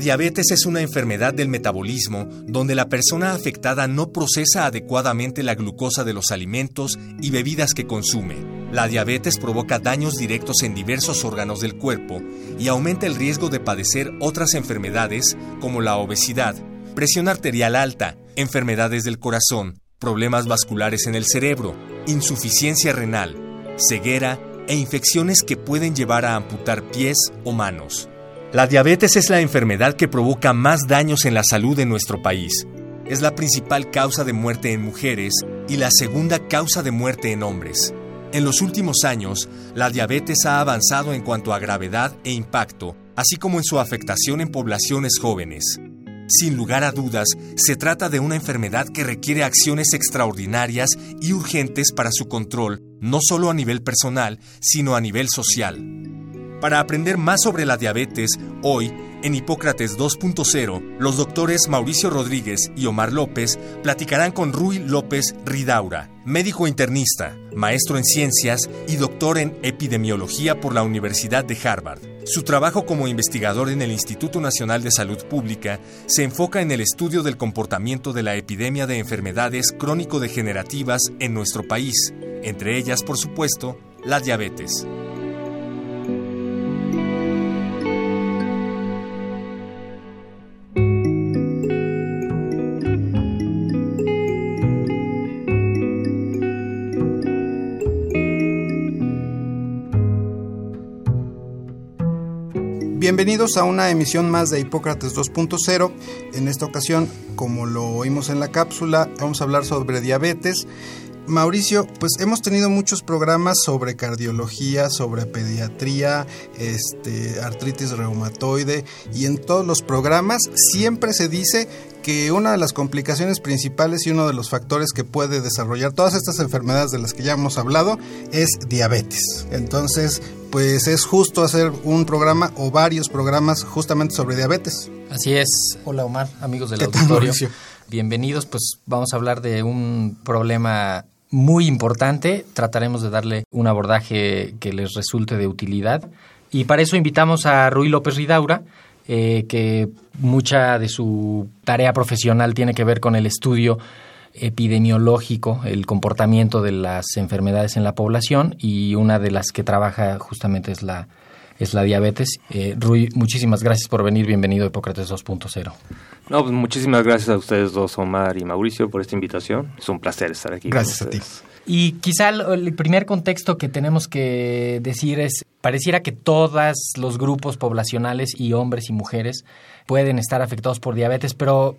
Diabetes es una enfermedad del metabolismo donde la persona afectada no procesa adecuadamente la glucosa de los alimentos y bebidas que consume. La diabetes provoca daños directos en diversos órganos del cuerpo y aumenta el riesgo de padecer otras enfermedades como la obesidad, presión arterial alta, enfermedades del corazón, problemas vasculares en el cerebro, insuficiencia renal, ceguera e infecciones que pueden llevar a amputar pies o manos. La diabetes es la enfermedad que provoca más daños en la salud de nuestro país. Es la principal causa de muerte en mujeres y la segunda causa de muerte en hombres. En los últimos años, la diabetes ha avanzado en cuanto a gravedad e impacto, así como en su afectación en poblaciones jóvenes. Sin lugar a dudas, se trata de una enfermedad que requiere acciones extraordinarias y urgentes para su control, no solo a nivel personal, sino a nivel social. Para aprender más sobre la diabetes, hoy, en Hipócrates 2.0, los doctores Mauricio Rodríguez y Omar López platicarán con Rui López Ridaura, médico internista, maestro en ciencias y doctor en epidemiología por la Universidad de Harvard. Su trabajo como investigador en el Instituto Nacional de Salud Pública se enfoca en el estudio del comportamiento de la epidemia de enfermedades crónico-degenerativas en nuestro país, entre ellas, por supuesto, la diabetes. Bienvenidos a una emisión más de Hipócrates 2.0. En esta ocasión, como lo oímos en la cápsula, vamos a hablar sobre diabetes. Mauricio, pues hemos tenido muchos programas sobre cardiología, sobre pediatría, este, artritis reumatoide y en todos los programas siempre se dice que una de las complicaciones principales y uno de los factores que puede desarrollar todas estas enfermedades de las que ya hemos hablado es diabetes. Entonces, pues es justo hacer un programa o varios programas justamente sobre diabetes. Así es. Hola Omar, amigos del auditorio. Bienvenidos, pues vamos a hablar de un problema muy importante. Trataremos de darle un abordaje que les resulte de utilidad. Y para eso invitamos a Rui López Ridaura, eh, que mucha de su tarea profesional tiene que ver con el estudio epidemiológico, el comportamiento de las enfermedades en la población y una de las que trabaja justamente es la, es la diabetes. Eh, Rui, muchísimas gracias por venir, bienvenido a Hipócrates 2.0. No, pues muchísimas gracias a ustedes dos, Omar y Mauricio, por esta invitación. Es un placer estar aquí. Gracias a ti. Y quizá el primer contexto que tenemos que decir es, pareciera que todos los grupos poblacionales y hombres y mujeres pueden estar afectados por diabetes, pero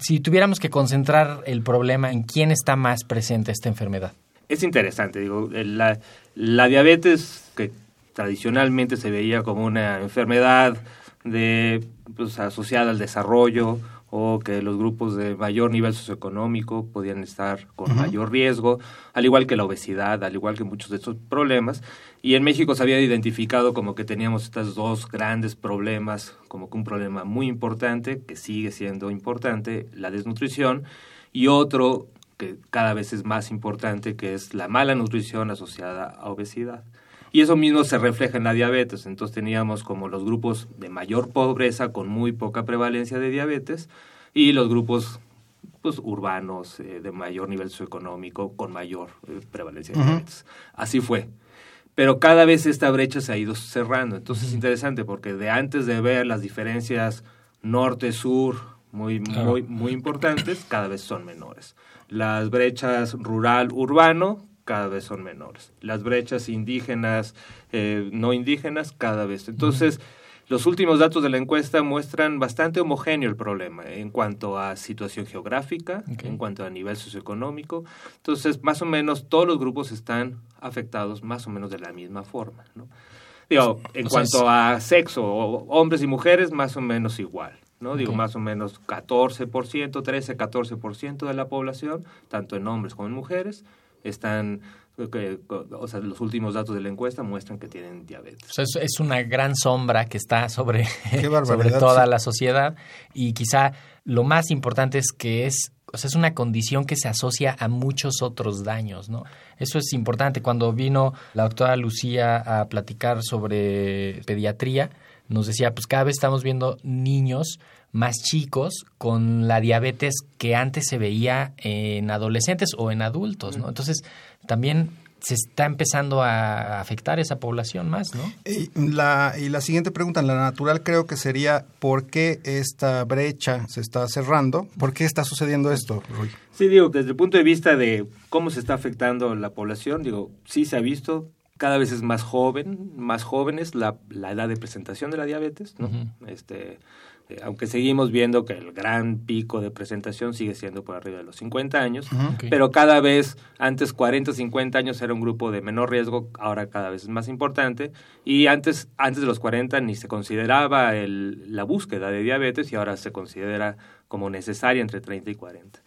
si tuviéramos que concentrar el problema en quién está más presente esta enfermedad. Es interesante, digo, la, la diabetes que tradicionalmente se veía como una enfermedad de, pues, asociada al desarrollo o que los grupos de mayor nivel socioeconómico podían estar con mayor riesgo, al igual que la obesidad, al igual que muchos de estos problemas. Y en México se había identificado como que teníamos estos dos grandes problemas, como que un problema muy importante, que sigue siendo importante, la desnutrición, y otro que cada vez es más importante, que es la mala nutrición asociada a obesidad. Y eso mismo se refleja en la diabetes. Entonces teníamos como los grupos de mayor pobreza con muy poca prevalencia de diabetes y los grupos pues, urbanos eh, de mayor nivel socioeconómico con mayor eh, prevalencia de diabetes. Así fue. Pero cada vez esta brecha se ha ido cerrando. Entonces es interesante porque de antes de ver las diferencias norte-sur muy, muy, muy importantes, cada vez son menores. Las brechas rural-urbano cada vez son menores. Las brechas indígenas, eh, no indígenas, cada vez. Entonces, los últimos datos de la encuesta muestran bastante homogéneo el problema en cuanto a situación geográfica, en cuanto a nivel socioeconómico. Entonces, más o menos todos los grupos están afectados más o menos de la misma forma. ¿no? Digo, en cuanto a sexo, hombres y mujeres, más o menos igual. ¿no? Digo, más o menos 14%, 13, 14% de la población, tanto en hombres como en mujeres, están o sea, los últimos datos de la encuesta muestran que tienen diabetes. es, una gran sombra que está sobre, sobre toda la sociedad y quizá lo más importante es que es, o sea, es una condición que se asocia a muchos otros daños, ¿no? Eso es importante. Cuando vino la doctora Lucía a platicar sobre pediatría, nos decía, pues cada vez estamos viendo niños más chicos con la diabetes que antes se veía en adolescentes o en adultos, ¿no? Entonces, también se está empezando a afectar esa población más, ¿no? Y la, y la siguiente pregunta, la natural creo que sería, ¿por qué esta brecha se está cerrando? ¿Por qué está sucediendo esto, Rui? Sí, digo, desde el punto de vista de cómo se está afectando la población, digo, sí se ha visto, cada vez es más joven, más jóvenes la, la edad de presentación de la diabetes, ¿no? Este aunque seguimos viendo que el gran pico de presentación sigue siendo por arriba de los 50 años, pero cada vez antes 40 o 50 años era un grupo de menor riesgo, ahora cada vez es más importante y antes antes de los 40 ni se consideraba el, la búsqueda de diabetes y ahora se considera como necesaria entre 30 y 40.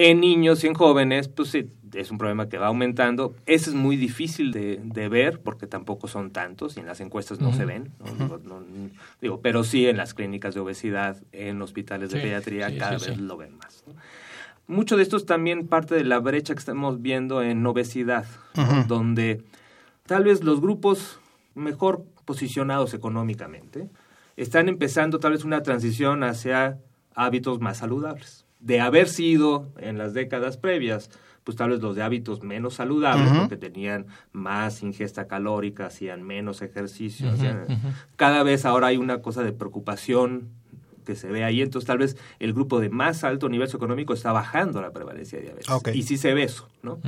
En niños y en jóvenes, pues sí, es un problema que va aumentando. Ese es muy difícil de, de ver porque tampoco son tantos y en las encuestas no se ven. digo, pero sí en las clínicas de obesidad, en hospitales de pediatría, cada vez lo ven más. Mucho de esto es también parte de la brecha que estamos viendo en obesidad, donde tal vez los grupos mejor posicionados económicamente están empezando tal vez una transición hacia hábitos más saludables de haber sido en las décadas previas, pues tal vez los de hábitos menos saludables, porque tenían más ingesta calórica, hacían menos ejercicio, cada vez ahora hay una cosa de preocupación que se ve ahí, entonces tal vez el grupo de más alto nivel socioeconómico está bajando la prevalencia de diabetes. Y sí se ve eso, ¿no?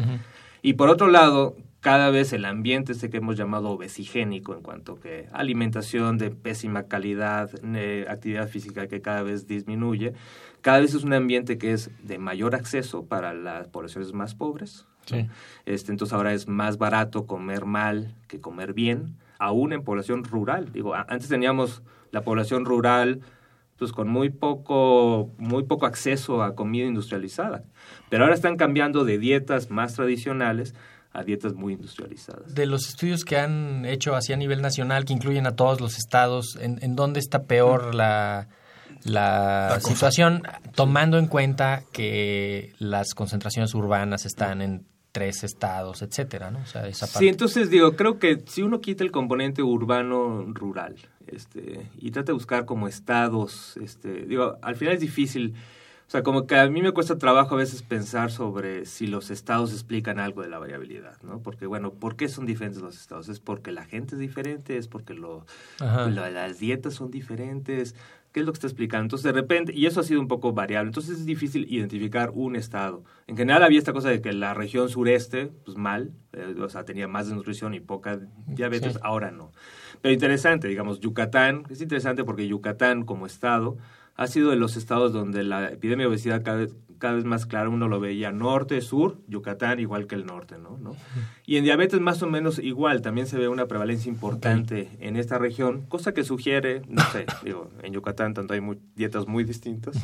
Y por otro lado, cada vez el ambiente este que hemos llamado obesigénico en cuanto que alimentación de pésima calidad, actividad física que cada vez disminuye, cada vez es un ambiente que es de mayor acceso para las poblaciones más pobres. Este, entonces ahora es más barato comer mal que comer bien, aún en población rural. Digo, antes teníamos la población rural pues con muy poco, muy poco acceso a comida industrializada. Pero ahora están cambiando de dietas más tradicionales a dietas muy industrializadas. De los estudios que han hecho así a nivel nacional, que incluyen a todos los estados, ¿en, en dónde está peor la, la, situación, tomando en cuenta que las concentraciones urbanas están en tres estados, etcétera, ¿no? O sea, esa Sí, entonces digo, creo que si uno quita el componente urbano-rural este, y trata de buscar como estados, este, digo, al final es difícil, o sea, como que a mí me cuesta trabajo a veces pensar sobre si los estados explican algo de la variabilidad, ¿no? Porque, bueno, ¿por qué son diferentes los estados? ¿Es porque la gente es diferente? ¿Es porque lo, las dietas son diferentes? ¿Qué es lo que está explicando? Entonces, de repente, y eso ha sido un poco variable, entonces es difícil identificar un estado. En general había esta cosa de que la región sureste, pues mal, eh, o sea, tenía más desnutrición y poca diabetes, ahora no. Pero interesante, digamos, Yucatán, es interesante porque Yucatán como estado ha sido de los estados donde la epidemia de obesidad cada vez, cada vez más clara, uno lo veía norte, sur, Yucatán igual que el norte, ¿no? ¿no? Y en diabetes más o menos igual, también se ve una prevalencia importante en esta región, cosa que sugiere, no sé, digo, en Yucatán tanto hay dietas muy distintas.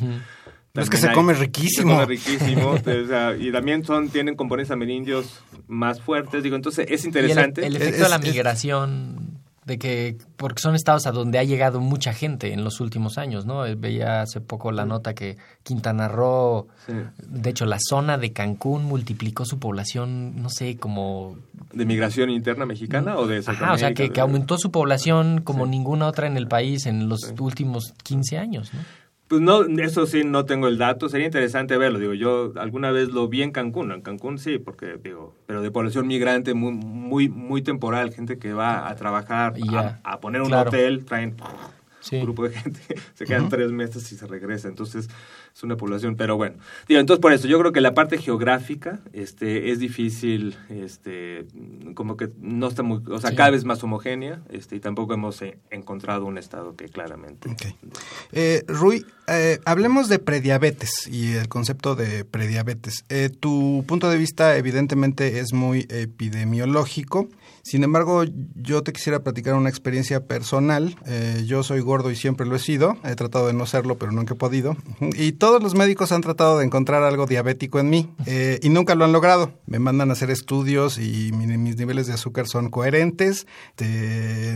Es que se come riquísimo. Se come riquísimo. y también son, tienen componentes amerindios más fuertes. Digo, entonces es interesante. el, efecto de la migración de que porque son estados a donde ha llegado mucha gente en los últimos años, ¿no? Eh, veía hace poco la nota que Quintana Roo, de hecho la zona de Cancún multiplicó su población, no sé, como de migración interna mexicana o de Ajá, o sea, que, que, aumentó su población como ninguna otra en el país en los últimos 15 años, ¿no? Pues no, eso sí, no tengo el dato. Sería interesante verlo. Digo, yo alguna vez lo vi en Cancún. En Cancún sí, porque digo, pero de población migrante muy, muy, muy temporal, gente que va a trabajar, a, poner un hotel, traen un grupo de gente, se quedan tres meses y se regresa. Entonces, es una población, pero bueno. Digo, entonces por eso, yo creo que la parte geográfica este, es difícil, este, como que no está muy, o sea, cada vez más homogénea, este, y tampoco hemos eh, encontrado un estado que claramente. Eh, Rui, eh, hablemos de prediabetes y el concepto de prediabetes. tu punto de vista evidentemente es muy epidemiológico. Sin embargo, yo te quisiera platicar una experiencia personal. Eh, yo soy gordo y siempre lo he sido. He tratado de no serlo, pero nunca he podido. Y todos los médicos han tratado de encontrar algo diabético en mí eh, y nunca lo han logrado. Me mandan a hacer estudios y mis niveles de azúcar son coherentes.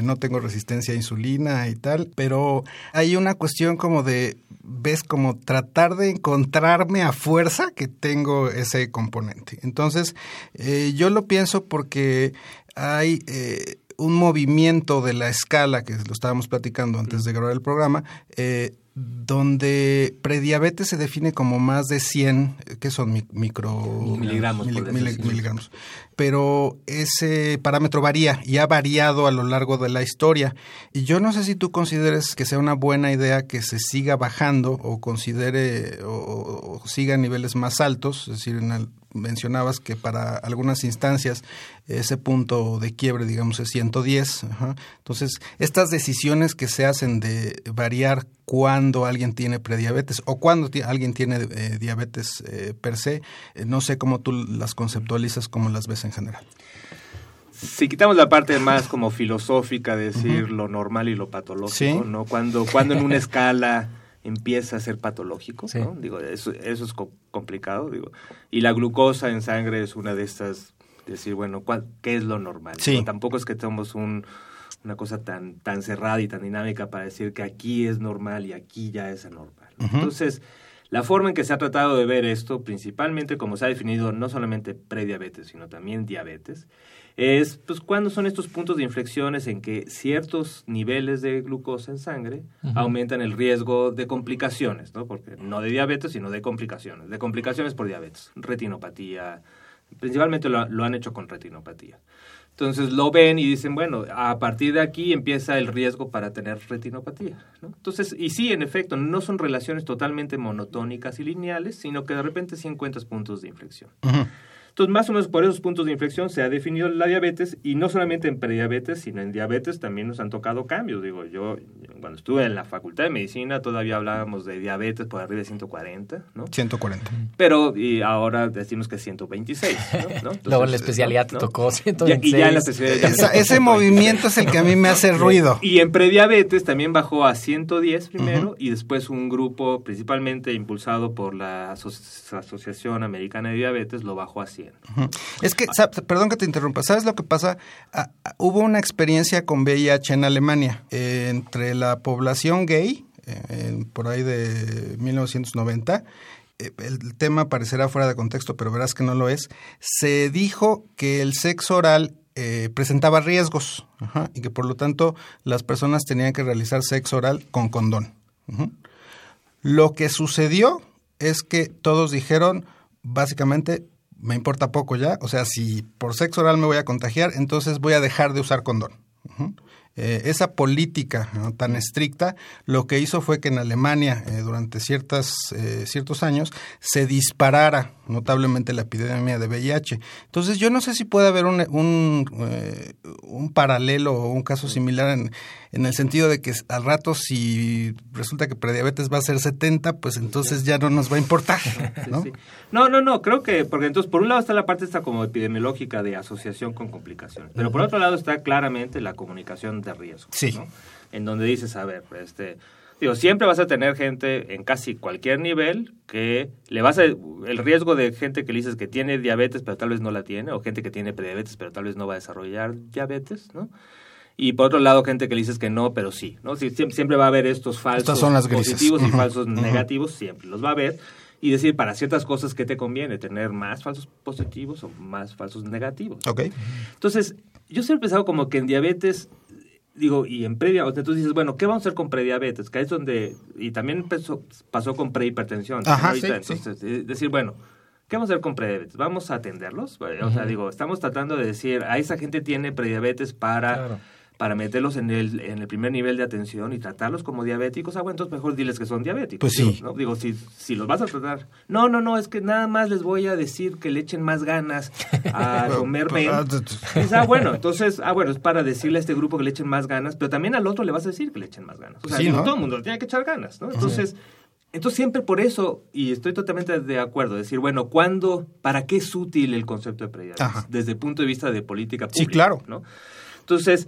no tengo resistencia a insulina y tal. Pero hay una cuestión como de, ves, como tratar de encontrarme a fuerza que tengo ese componente. Entonces, eh, yo lo pienso porque hay eh, un movimiento de la escala, que lo estábamos platicando antes de grabar el programa, eh, donde prediabetes se define como más de 100, que son micro miligramos, miligramos. Pero ese parámetro varía y ha variado a lo largo de la historia. Y yo no sé si tú consideres que sea una buena idea que se siga bajando o considere o, o siga a niveles más altos, es decir, en el, mencionabas que para algunas instancias ese punto de quiebre, digamos, es 110. Entonces, estas decisiones que se hacen de variar cuando alguien tiene prediabetes o cuando alguien tiene eh, diabetes eh, per se, eh, no sé cómo tú las conceptualizas, cómo las ves en general. Si quitamos la parte más como filosófica de decir lo normal y lo patológico, ¿no? Cuando, cuando en una escala empieza a ser patológico, ¿no? Digo, eso, eso es complicado, digo. Y la glucosa en sangre es una de estas, decir, bueno, ¿qué es lo normal? Tampoco es que tenemos un, una cosa tan, tan cerrada y tan dinámica para decir que aquí es normal y aquí ya es anormal. Entonces, la forma en que se ha tratado de ver esto, principalmente como se ha definido no solamente prediabetes, sino también diabetes, es pues cuándo son estos puntos de inflexiones en que ciertos niveles de glucosa en sangre aumentan el riesgo de complicaciones, ¿no? Porque no de diabetes, sino de complicaciones, de complicaciones por diabetes, retinopatía, principalmente lo, lo han hecho con retinopatía. Entonces lo ven y dicen, bueno, a partir de aquí empieza el riesgo para tener retinopatía. ¿no? Entonces, y sí, en efecto, no son relaciones totalmente monotónicas y lineales, sino que de repente sí encuentras puntos de inflexión. Entonces, más o menos por esos puntos de inflexión se ha definido la diabetes y no solamente en prediabetes, sino en diabetes también nos han tocado cambios. Digo, yo cuando estuve en la Facultad de Medicina todavía hablábamos de diabetes por arriba de 140, ¿no? 140. Pero y ahora decimos que es 126, ¿no? Luego la especialidad te tocó 126. Y, ya en la especialidad ese movimiento es el que a mí me hace ruido. Y en prediabetes también bajó a 110 primero y después un grupo principalmente impulsado por la Asociación Americana de Diabetes lo bajó a 100. Es que, perdón que te interrumpa, ¿sabes lo que pasa? Ah, ah, hubo una experiencia con VIH en Alemania entre la población gay, eh, por ahí de 1990, eh, el tema parecerá fuera de contexto, pero verás que no lo es, se dijo que el sexo oral eh, presentaba riesgos y que por lo tanto las personas tenían que realizar sexo oral con condón. Lo que sucedió es que todos dijeron, básicamente, me importa poco ya. O sea, si por sexo oral me voy a contagiar, entonces voy a dejar de usar condón. Eh, esa política tan estricta lo que hizo fue que en Alemania eh, durante ciertas, eh, ciertos años se disparara notablemente la epidemia de VIH. Entonces yo no sé si puede haber un, un, un paralelo o un caso similar en, en, el sentido de que al rato si resulta que prediabetes va a ser 70, pues entonces ya no nos va a importar. ¿no? no, no, no, creo que, porque entonces por un lado está la parte esta como epidemiológica de asociación con complicaciones, pero por otro lado está claramente la comunicación de riesgo. Sí. En donde dices, a ver, este, digo, siempre vas a tener gente en casi cualquier nivel que le vas a, el riesgo de gente que le dices que tiene diabetes pero tal vez no la tiene, o gente que tiene prediabetes pero tal vez no va a desarrollar diabetes, ¿no? Y por otro lado, gente que le dices que no, pero sí, ¿no? siempre, siempre va a haber estos falsos positivos y falsos negativos, siempre los va a haber. Y decir, para ciertas cosas, ¿qué te conviene? ¿Tener más falsos positivos o más falsos negativos? Ok. Entonces, yo siempre he pensado como que en diabetes digo, y en previa, o tú dices, bueno, ¿qué vamos a hacer con prediabetes? Que es donde, y también pasó, pasó con prehipertensión. Ajá, entonces, eh, decir, bueno, ¿qué vamos a hacer con prediabetes? ¿Vamos a atenderlos? O sea, digo, estamos tratando de decir, a esa gente tiene prediabetes para para meterlos en el, en el primer nivel de atención y tratarlos como diabéticos, ah, bueno, entonces mejor diles que son diabéticos. Pues sí. ¿no? Digo, si, si los vas a tratar. No, no, no, es que nada más les voy a decir que le echen más ganas a comer pues, bien. ah, bueno, entonces, ah, bueno, es para decirle a este grupo que le echen más ganas, pero también al otro le vas a decir que le echen más ganas. O sea, todo el mundo le tiene que echar ganas, ¿no? Entonces, entonces siempre por eso, y estoy totalmente de acuerdo, decir, bueno, ¿cuándo, para qué es útil el concepto de prediabetes? Desde el punto de vista de política pública. Sí, claro. ¿no? Entonces,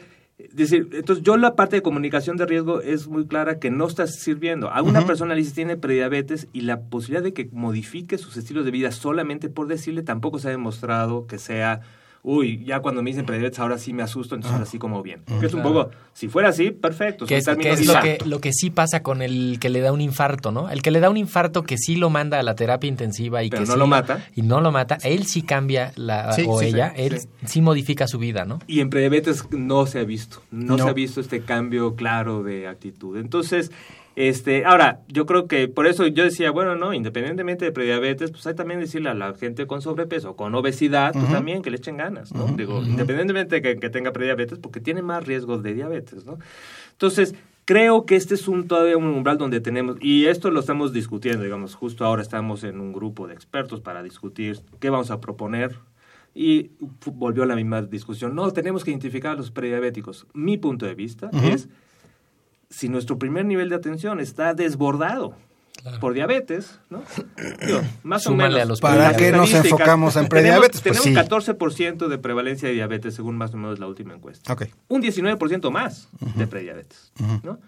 decir, entonces yo la parte de comunicación de riesgo es muy clara que no está sirviendo. A una persona le dice tiene prediabetes y la posibilidad de que modifique sus estilos de vida solamente por decirle tampoco se ha demostrado que sea uy, ya cuando me dicen prediabetes ahora sí me asusto, entonces ahora sí como bien. Que es un poco, si fuera así, perfecto. Que es, que es lo, que, lo que sí pasa con el que le da un infarto, ¿no? El que le da un infarto que sí lo manda a la terapia intensiva y Pero que no sí lo mata. Y no lo mata, él sí cambia, la, Sí, o sí, sí, ella, él sí. sí. modifica su vida, ¿no? Y en prediabetes no se ha visto, no, No. se ha visto este cambio claro de actitud. Entonces, este, ahora, yo creo que por eso yo decía, bueno, no, independientemente de prediabetes, pues hay también decirle a la gente con sobrepeso, con obesidad, pues también que le echen ganas, ¿no? Digo, independientemente de que, que tenga prediabetes, porque tiene más riesgos de diabetes, ¿no? Entonces, creo que este es un todavía un umbral donde tenemos, y esto lo estamos discutiendo, digamos, justo ahora estamos en un grupo de expertos para discutir qué vamos a proponer y volvió la misma discusión. No, tenemos que identificar a los prediabéticos. Mi punto de vista es si nuestro primer nivel de atención está desbordado por diabetes, ¿no? Digo, más Súmale o menos. a los ¿Para qué nos enfocamos en tenemos- prediabetes? Pues Tenemos, sí. 14% de prevalencia de diabetes según más o menos la última encuesta. Ok. Un 19% más de prediabetes, ¿no?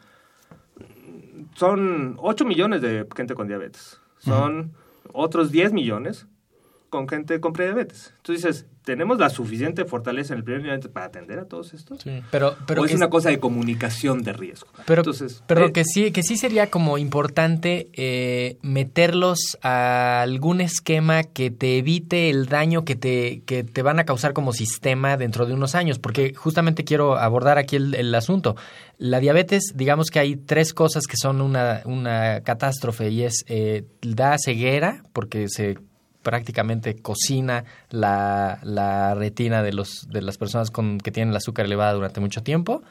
Son 8 millones de gente con diabetes. Son otros 10 millones con gente con prediabetes. Entonces dices, ¿tenemos la suficiente fortaleza en el primer nivel para atender a todos estos? Pero, pero ¿O es una cosa de comunicación de riesgo? Pero, Entonces, pero eh, que sí, que sí sería como importante eh, meterlos a algún esquema que te evite el daño que te, que te van a causar como sistema dentro de unos años, porque justamente quiero abordar aquí el, el asunto. La diabetes, digamos que hay tres cosas que son una, una catástrofe y es eh, da ceguera, porque se prácticamente cocina la, la retina de, los, de las personas con, que tienen el azúcar elevada durante mucho tiempo.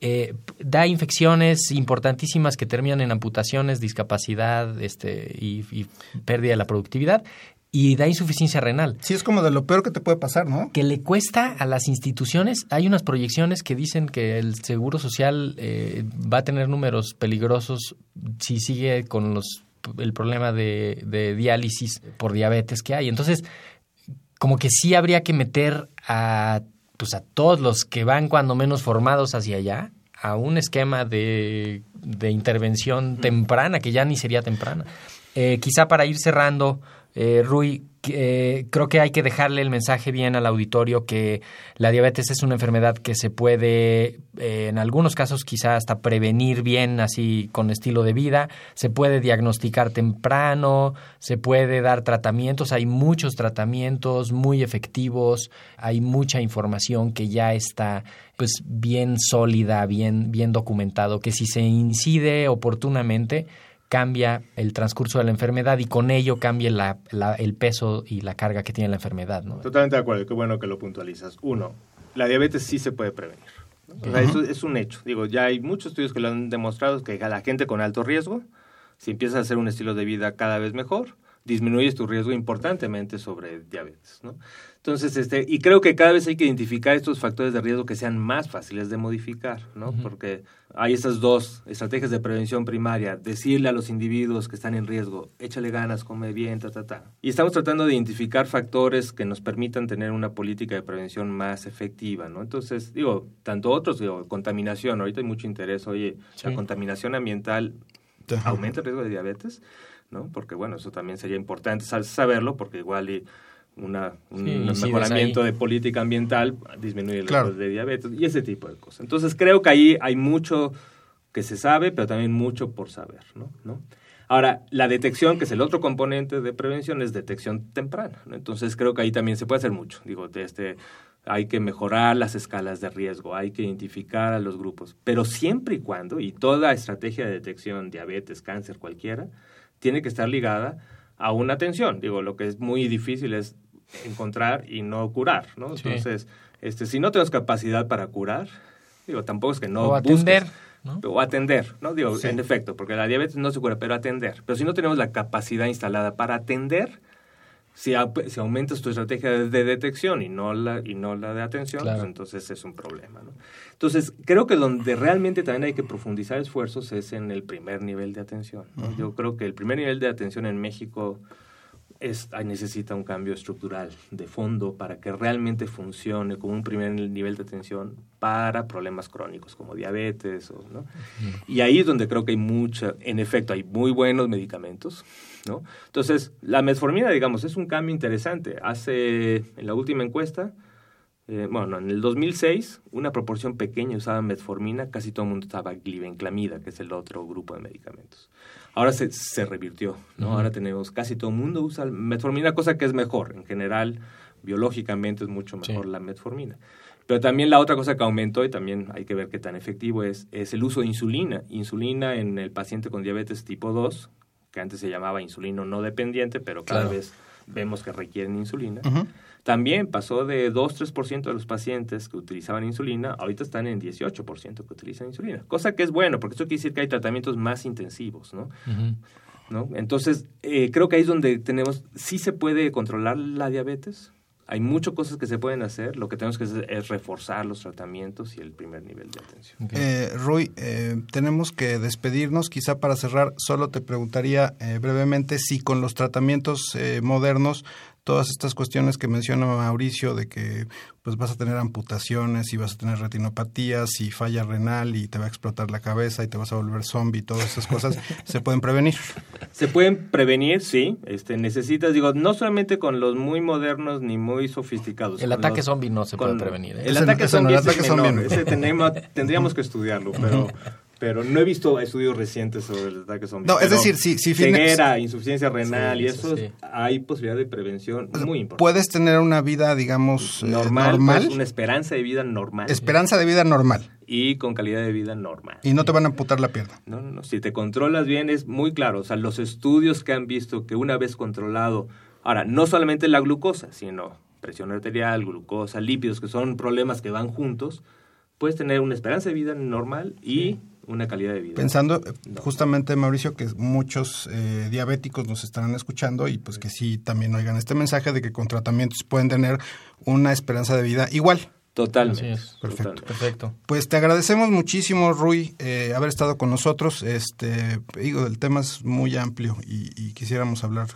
Eh, da infecciones importantísimas que terminan en amputaciones, discapacidad este, y, y pérdida de la productividad. Y da insuficiencia renal Sí, es como de lo peor que te puede pasar, ¿no? que le cuesta a las instituciones. Hay unas proyecciones que dicen que el Seguro Social eh, va a tener números peligrosos si sigue con los el problema de, de diálisis por diabetes que hay. Entonces, como que sí habría que meter a pues a todos los que van cuando menos formados hacia allá a un esquema de, de intervención temprana, que ya ni sería temprana. Eh, quizá para ir cerrando, eh, Rui, eh, creo que hay que dejarle el mensaje bien al auditorio que la diabetes es una enfermedad que se puede, eh, en algunos casos quizá hasta prevenir bien así con estilo de vida, se puede diagnosticar temprano, se puede dar tratamientos, hay muchos tratamientos muy efectivos, hay mucha información que ya está pues bien sólida, bien, bien documentado, que si se incide oportunamente, cambia el transcurso de la enfermedad y con ello cambia la- la- el peso y la carga que tiene la enfermedad. ¿no? Totalmente de acuerdo, qué bueno que lo puntualizas. Uno, la diabetes sí se puede prevenir. ¿no? O sea, eso es un hecho. Digo, ya hay muchos estudios que lo han demostrado que a la gente con alto riesgo, si empiezas a hacer un estilo de vida cada vez mejor, disminuyes tu riesgo importantemente sobre diabetes, ¿no? Entonces, este, y creo que cada vez hay que identificar estos factores de riesgo que sean más fáciles de modificar, ¿no? Porque hay estas dos estrategias de prevención primaria, decirle a los individuos que están en riesgo, échale ganas, come bien, ta, ta, ta. Y estamos tratando de identificar factores que nos permitan tener una política de prevención más efectiva, ¿no? Entonces, digo, tanto otros, digo, contaminación, ahorita hay mucho interés, oye, la contaminación ambiental aumenta el riesgo de diabetes, ¿no? Porque, bueno, eso también sería importante sab- saberlo, porque igual y una, un Sí, mejoramiento de política ambiental disminuye el Claro. riesgo de diabetes y ese tipo de cosas. Entonces, creo que ahí hay mucho que se sabe, pero también mucho por saber, ¿no? ¿no? Ahora, la detección, que es el otro componente de prevención, es detección temprana. ¿no? Entonces, creo que ahí también se puede hacer mucho. Digo, de este, hay que mejorar las escalas de riesgo, hay que identificar a los grupos, pero siempre y cuando, y toda estrategia de detección, diabetes, cáncer, cualquiera, tiene que estar ligada a una atención. Digo, lo que es muy difícil es encontrar y no curar, ¿no? Sí. Entonces, este, si no tenemos capacidad para curar, digo, tampoco es que no O atender, busques, ¿no? o atender, ¿no? Digo, en efecto, porque la diabetes no se cura, pero atender. Pero si no tenemos la capacidad instalada para atender, Si, si, aumentas tu estrategia de detección y no la, y no la de atención, pues entonces es un problema. ¿no? Entonces, creo que donde realmente también hay que profundizar esfuerzos es en el primer nivel de atención. Yo creo que el primer nivel de atención en México es, necesita un cambio estructural de fondo para que realmente funcione como un primer nivel de atención para problemas crónicos como diabetes. O, ¿no? Y ahí es donde creo que hay mucha, en efecto, hay muy buenos medicamentos. ¿no? Entonces, la metformina, digamos, es un cambio interesante. Hace, en la última encuesta, eh, bueno, en el 2006, una proporción pequeña usaba metformina, casi todo el mundo estaba glibenclamida, que es el otro grupo de medicamentos. Ahora se, se revirtió, ¿no? Ahora tenemos, casi todo el mundo usa metformina, cosa que es mejor. En general, biológicamente es mucho mejor la metformina. Pero también la otra cosa que aumentó, y también hay que ver qué tan efectivo es, es el uso de insulina. Insulina en el paciente con diabetes tipo 2, que antes se llamaba insulino no dependiente, pero cada vez vemos que requieren insulina. También pasó de 2-3% de los pacientes que utilizaban insulina, ahorita están en 18% que utilizan insulina. Cosa que es bueno, porque eso quiere decir que hay tratamientos más intensivos, ¿no? ¿No? Entonces, eh, creo que ahí es donde tenemos, sí se puede controlar la diabetes, hay muchas cosas que se pueden hacer, lo que tenemos que hacer es reforzar los tratamientos y el primer nivel de atención. Eh, Rui, eh, tenemos que despedirnos, quizá para cerrar, solo te preguntaría brevemente si con los tratamientos modernos todas estas cuestiones que menciona Mauricio de que pues vas a tener amputaciones y vas a tener retinopatías y falla renal y te va a explotar la cabeza y te vas a volver zombie, todas esas cosas se pueden prevenir. Se pueden prevenir, sí. Este necesitas, digo, no solamente con los muy modernos ni muy sofisticados. El ataque zombie no se puede prevenir. ¿eh? El, ataque zombie, ese tenemos, tendríamos que estudiarlo, pero pero no he visto estudios recientes sobre el ataque zombie. No, es decir, si, si ceguera, insuficiencia renal y eso, hay posibilidad de prevención muy importante. Puedes tener una vida, digamos, eh, normal, pues, una esperanza de vida normal. Esperanza de vida normal. Y con calidad de vida normal. Y no te van a amputar la pierna. No, no, no. Si te controlas bien es muy claro. O sea, los estudios que han visto que una vez controlado, ahora, no solamente la glucosa, sino presión arterial, glucosa, lípidos, que son problemas que van juntos, puedes tener una esperanza de vida normal y una calidad de vida. Pensando eh, justamente, Mauricio, que muchos eh, diabéticos nos estarán escuchando y pues que sí también oigan este mensaje de que con tratamientos pueden tener una esperanza de vida igual. Totalmente. Perfecto. Perfecto. Pues te agradecemos muchísimo, Rui, eh, haber estado con nosotros. Este, digo, el tema es muy amplio y, y quisiéramos hablar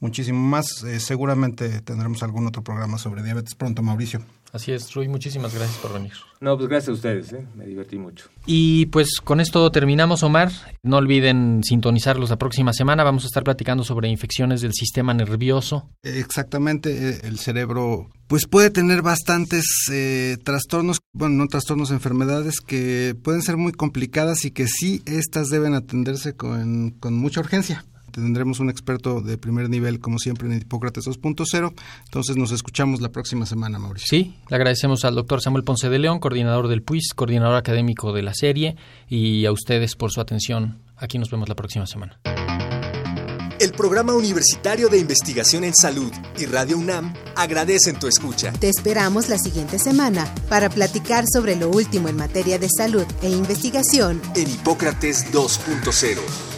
muchísimo más. seguramente tendremos algún otro programa sobre diabetes pronto, Mauricio. Así es, Rui, muchísimas gracias por venir. No, pues gracias a ustedes, ¿eh? me divertí mucho. Y pues con esto terminamos, Omar. No olviden sintonizarlos la próxima semana. Vamos a estar platicando sobre infecciones del sistema nervioso. Exactamente, eh, el cerebro pues puede tener bastantes eh, trastornos, bueno, no trastornos, enfermedades que pueden ser muy complicadas y que sí, estas deben atenderse con, con mucha urgencia tendremos un experto de primer nivel, como siempre, en Hipócrates 2.0. Entonces nos escuchamos la próxima semana, Mauricio. Sí, le agradecemos al doctor Samuel Ponce de León, coordinador del PUIS, coordinador académico de la serie, y a ustedes por su atención. Aquí nos vemos la próxima semana. El Programa Universitario de Investigación en Salud y Radio UNAM agradecen tu escucha. Te esperamos la siguiente semana para platicar sobre lo último en materia de salud e investigación en Hipócrates 2.0